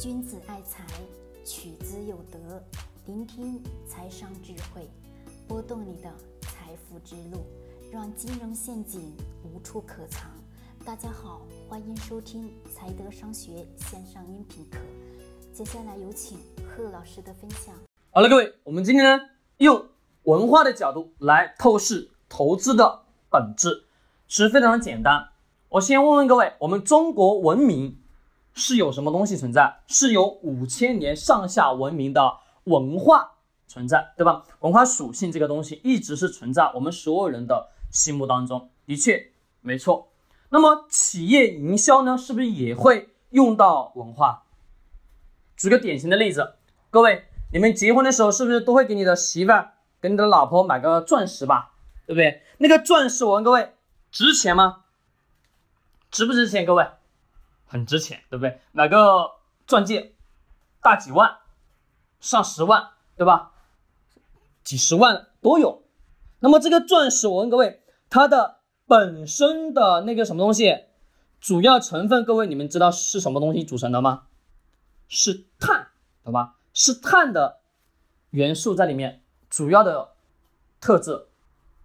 君子爱财，取之有德。聆听财商智慧，拨动你的财富之路，让金融陷阱无处可藏。大家好，欢迎收听财德商学线上音频课。接下来有请贺老师的分享。好了，各位，我们今天呢用文化的角度来透视投资的本质，是非常的简单。我先问问各位，我们中国文明是有什么东西存在？是有五千年上下文明的文化存在，对吧？文化属性这个东西一直是存在我们所有人的心目当中，的确没错。那么企业营销呢，是不是也会用到文化？举个典型的例子，各位，你们结婚的时候是不是都会给你的媳妇儿、给你的老婆买个钻石吧？对不对？那个钻石，我问各位，值钱吗？值不值钱？各位，很值钱，对不对？买个钻戒，大几万，上十万，对吧？几十万都有。那么这个钻石，我问各位，它的本身的那个什么东西，主要成分，各位你们知道是什么东西组成的吗？是碳，懂吧？是碳的元素在里面，主要的特质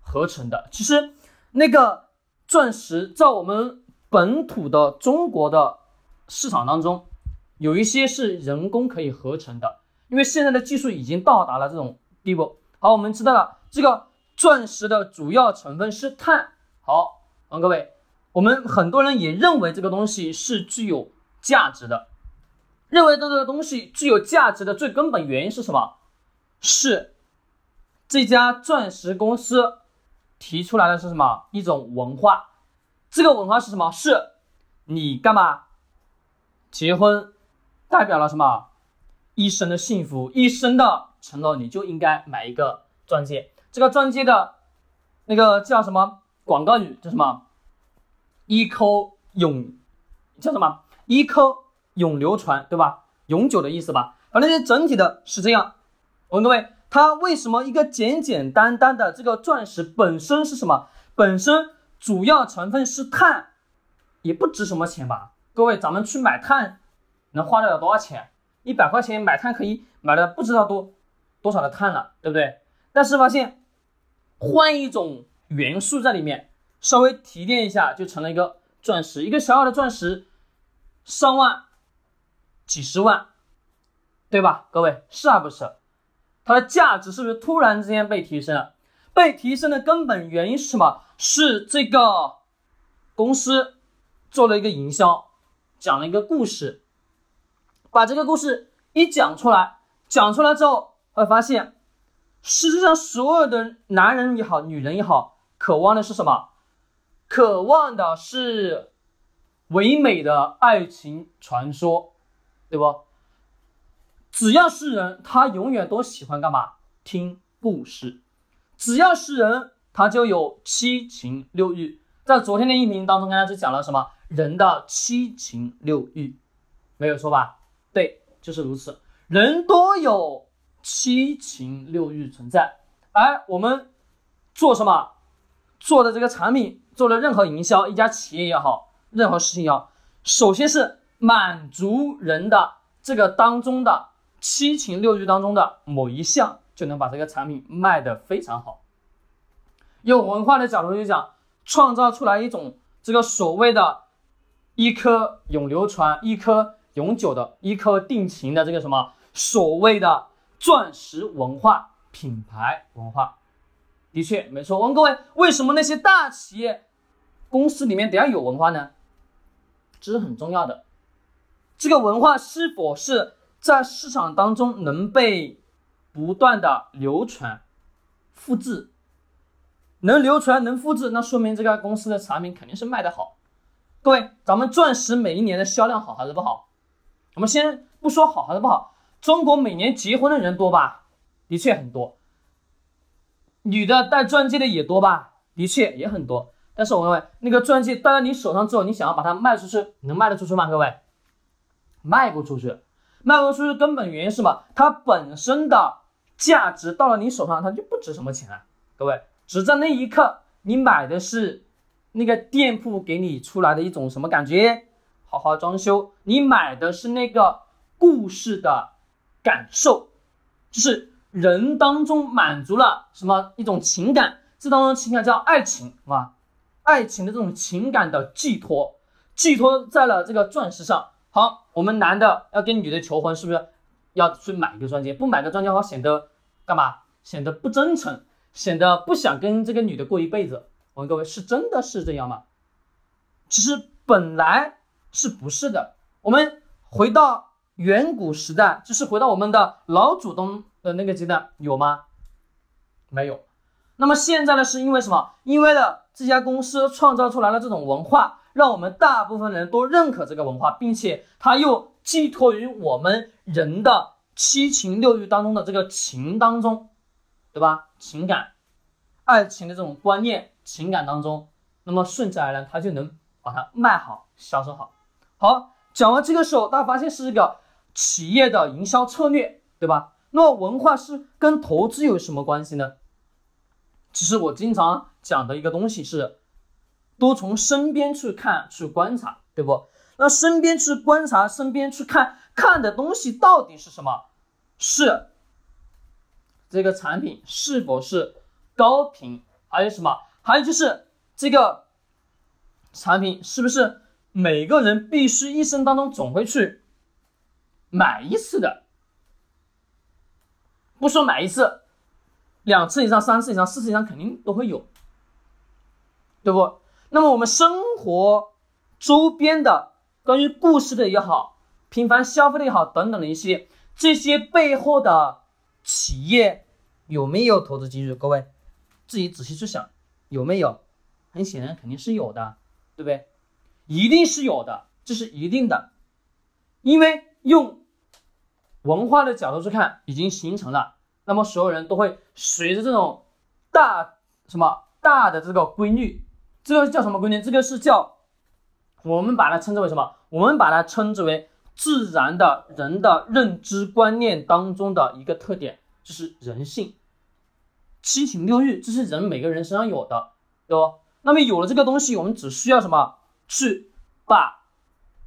合成的。其实那个钻石在我们本土的中国的市场当中，有一些是人工可以合成的，因为现在的技术已经到达了这种地步。好，我们知道了这个钻石的主要成分是碳。好，问各位，我们很多人也认为这个东西是具有价值的，认为这个东西具有价值的最根本原因是什么？是这家钻石公司提出来的是什么一种文化？这个文化是什么？是你干嘛结婚，代表了什么？一生的幸福，一生的承诺，你就应该买一个钻戒。这个钻戒的那个叫什么广告语？叫什么？一颗永叫什么？一颗永流传，对吧？永久的意思吧。反正整体的是这样。我问各位，它为什么一个简简单单的这个钻石本身是什么？本身？主要成分是碳，也不值什么钱吧？各位，咱们去买碳能花得了多少钱？一百块钱买碳可以买了不知道多多少的碳了，对不对？但是发现换一种元素在里面，稍微提炼一下就成了一个钻石，一个小小的钻石，上万、几十万，对吧？各位是还不是？它的价值是不是突然之间被提升了？被提升的根本原因是什么？是这个公司做了一个营销，讲了一个故事，把这个故事一讲出来，讲出来之后会发现，实际上所有的男人也好，女人也好，渴望的是什么？渴望的是唯美的爱情传说，对不？只要是人，他永远都喜欢干嘛？听故事。只要是人，他就有七情六欲。在昨天的音频当中，跟大家讲了什么？人的七情六欲，没有错吧？对，就是如此。人都有七情六欲存在。而我们做什么？做的这个产品，做的任何营销，一家企业也好，任何事情也好，首先是满足人的这个当中的七情六欲当中的某一项。就能把这个产品卖得非常好。用文化的角度去讲，创造出来一种这个所谓的“一颗永流传、一颗永久的、一颗定情”的这个什么所谓的钻石文化品牌文化，的确没错。问各位，为什么那些大企业公司里面得要有文化呢？这是很重要的。这个文化是否是在市场当中能被？不断的流传、复制，能流传、能复制，那说明这个公司的产品肯定是卖得好。各位，咱们钻石每一年的销量好还是不好？我们先不说好还是不好，中国每年结婚的人多吧？的确很多。女的戴钻戒的也多吧？的确也很多。但是我认为，那个钻戒戴在你手上之后，你想要把它卖出去，能卖得出去吗？各位，卖不出去。卖不出去根本原因是什么？它本身的价值到了你手上，它就不值什么钱了。各位，只在那一刻，你买的是那个店铺给你出来的一种什么感觉？好好装修，你买的是那个故事的感受，就是人当中满足了什么一种情感，这当中情感叫爱情，是吧？爱情的这种情感的寄托，寄托在了这个钻石上。好，我们男的要跟女的求婚，是不是要去买一个钻戒？不买个钻戒的话，显得干嘛？显得不真诚，显得不想跟这个女的过一辈子。问各位，是真的是这样吗？其实本来是不是的。我们回到远古时代，就是回到我们的老祖宗的那个阶段，有吗？没有。那么现在呢？是因为什么？因为了这家公司创造出来了这种文化，让我们大部分人都认可这个文化，并且它又寄托于我们人的七情六欲当中的这个情当中，对吧？情感、爱情的这种观念、情感当中，那么顺其而然，他就能把它卖好、销售好。好，讲完这个时候，大家发现是一个企业的营销策略，对吧？那么文化是跟投资有什么关系呢？其实我经常讲的一个东西是，多从身边去看、去观察，对不？那身边去观察、身边去看，看的东西到底是什么？是这个产品是否是高频？还有什么？还有就是这个产品是不是每个人必须一生当中总会去买一次的？不说买一次。两次以上、三次以上、四次以上肯定都会有，对不？那么我们生活周边的关于故事的也好，频繁消费的也好，等等的一些，这些背后的企业有没有投资机遇？各位自己仔细去想，有没有？很显然肯定是有的，对不对？一定是有的，这是一定的，因为用文化的角度去看，已经形成了。那么所有人都会随着这种大什么大的这个规律，这个叫什么规律？这个是叫我们把它称之为什么？我们把它称之为自然的人的认知观念当中的一个特点，就是人性、七情六欲，这是人每个人身上有的，对不？那么有了这个东西，我们只需要什么？去把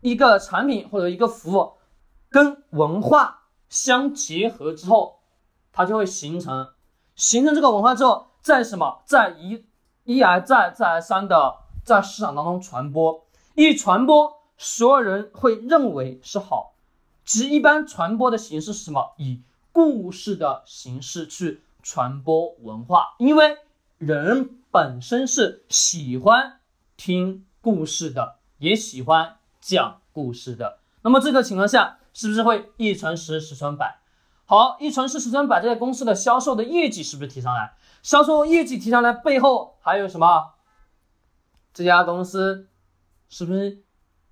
一个产品或者一个服务跟文化相结合之后。它就会形成，形成这个文化之后，在什么，在一一而再，再而三的在市场当中传播，一传播，所有人会认为是好。其实一般传播的形式是什么？以故事的形式去传播文化，因为人本身是喜欢听故事的，也喜欢讲故事的。那么这个情况下，是不是会一传十，十传百？好，一传十，十传百，这家公司的销售的业绩是不是提上来？销售业绩提上来背后还有什么？这家公司是不是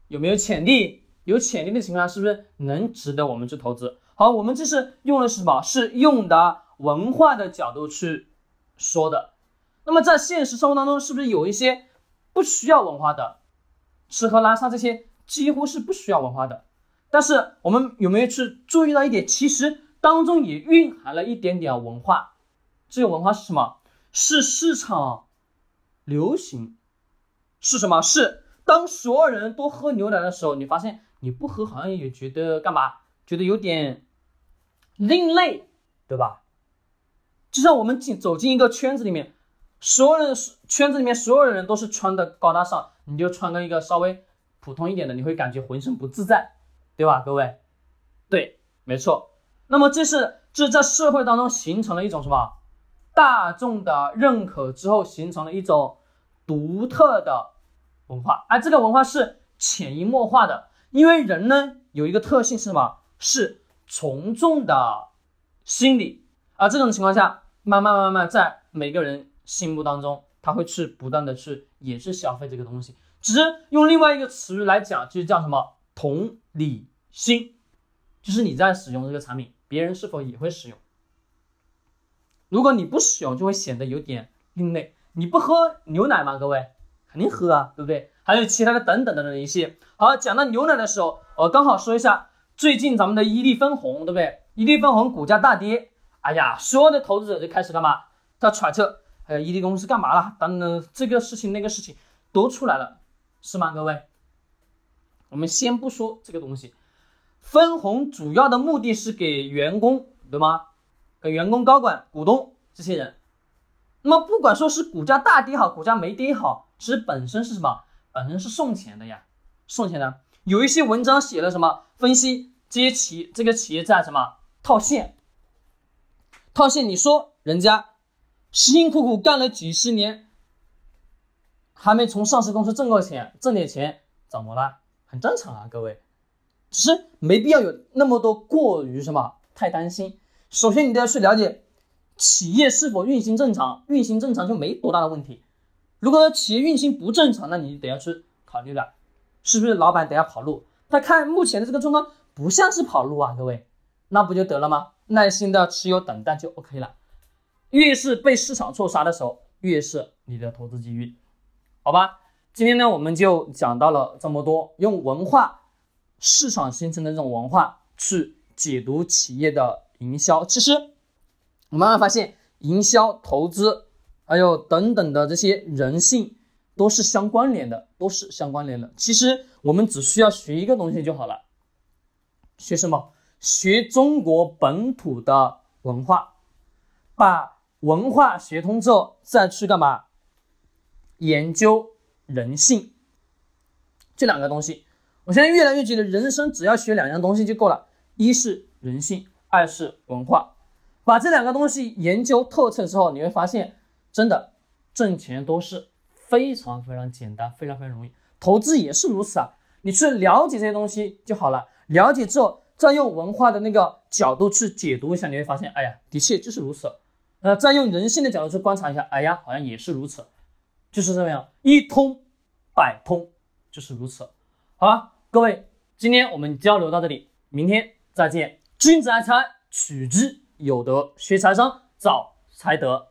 有没有潜力？有潜力的情况下，是不是能值得我们去投资？好，我们这是用的是什么？是用的文化的角度去说的。那么在现实生活当中，是不是有一些不需要文化的吃喝拉撒这些几乎是不需要文化的？但是我们有没有去注意到一点？其实。当中也蕴含了一点点文化，这个文化是什么？是市场流行，是什么？是当所有人都喝牛奶的时候，你发现你不喝好像也觉得干嘛？觉得有点另类，对吧？就像我们进走进一个圈子里面，所有人圈子里面所有的人都是穿的高大上，你就穿个一个稍微普通一点的，你会感觉浑身不自在，对吧？各位，对，没错。那么这是这是在社会当中形成了一种什么大众的认可之后，形成了一种独特的文化，而这个文化是潜移默化的，因为人呢有一个特性是什么？是从众的心理，而这种情况下，慢慢慢慢在每个人心目当中，他会去不断的去也是消费这个东西，只是用另外一个词语来讲，就是叫什么同理心，就是你在使用这个产品。别人是否也会使用？如果你不使用，就会显得有点另类。你不喝牛奶吗？各位肯定喝啊，对不对？还有其他的等等等等的一些。好，讲到牛奶的时候，我刚好说一下，最近咱们的伊利分红，对不对？伊利分红股价大跌，哎呀，所有的投资者就开始干嘛？在揣测，哎，伊利公司干嘛了？等等，这个事情那个事情都出来了，是吗？各位，我们先不说这个东西。分红主要的目的是给员工，对吗？给员工、高管、股东这些人。那么不管说是股价大跌好，股价没跌好，其实本身是什么？本身是送钱的呀，送钱的。有一些文章写了什么分析这些企这个企业在什么套现，套现。你说人家辛辛苦苦干了几十年，还没从上市公司挣过钱，挣点钱怎么了？很正常啊，各位。只是没必要有那么多过于什么太担心。首先，你都要去了解企业是否运行正常，运行正常就没多大的问题。如果企业运行不正常，那你得要去考虑了，是不是老板得要跑路？他看目前的这个状况不像是跑路啊，各位，那不就得了吗？耐心的持有等待就 OK 了。越是被市场错杀的时候，越是你的投资机遇，好吧？今天呢，我们就讲到了这么多，用文化。市场形成的这种文化去解读企业的营销，其实我慢慢发现，营销、投资还有等等的这些人性都是相关联的，都是相关联的。其实我们只需要学一个东西就好了，学什么？学中国本土的文化，把文化学通之后，再去干嘛？研究人性，这两个东西。我现在越来越觉得，人生只要学两样东西就够了，一是人性，二是文化。把这两个东西研究透彻之后，你会发现，真的挣钱都是非常非常简单，非常非常容易。投资也是如此啊，你去了解这些东西就好了。了解之后，再用文化的那个角度去解读一下，你会发现，哎呀，的确就是如此。呃，再用人性的角度去观察一下，哎呀，好像也是如此，就是这样，一通百通，就是如此。好吧，各位，今天我们交流到这里，明天再见。君子爱财，取之有德；学财商，早才德。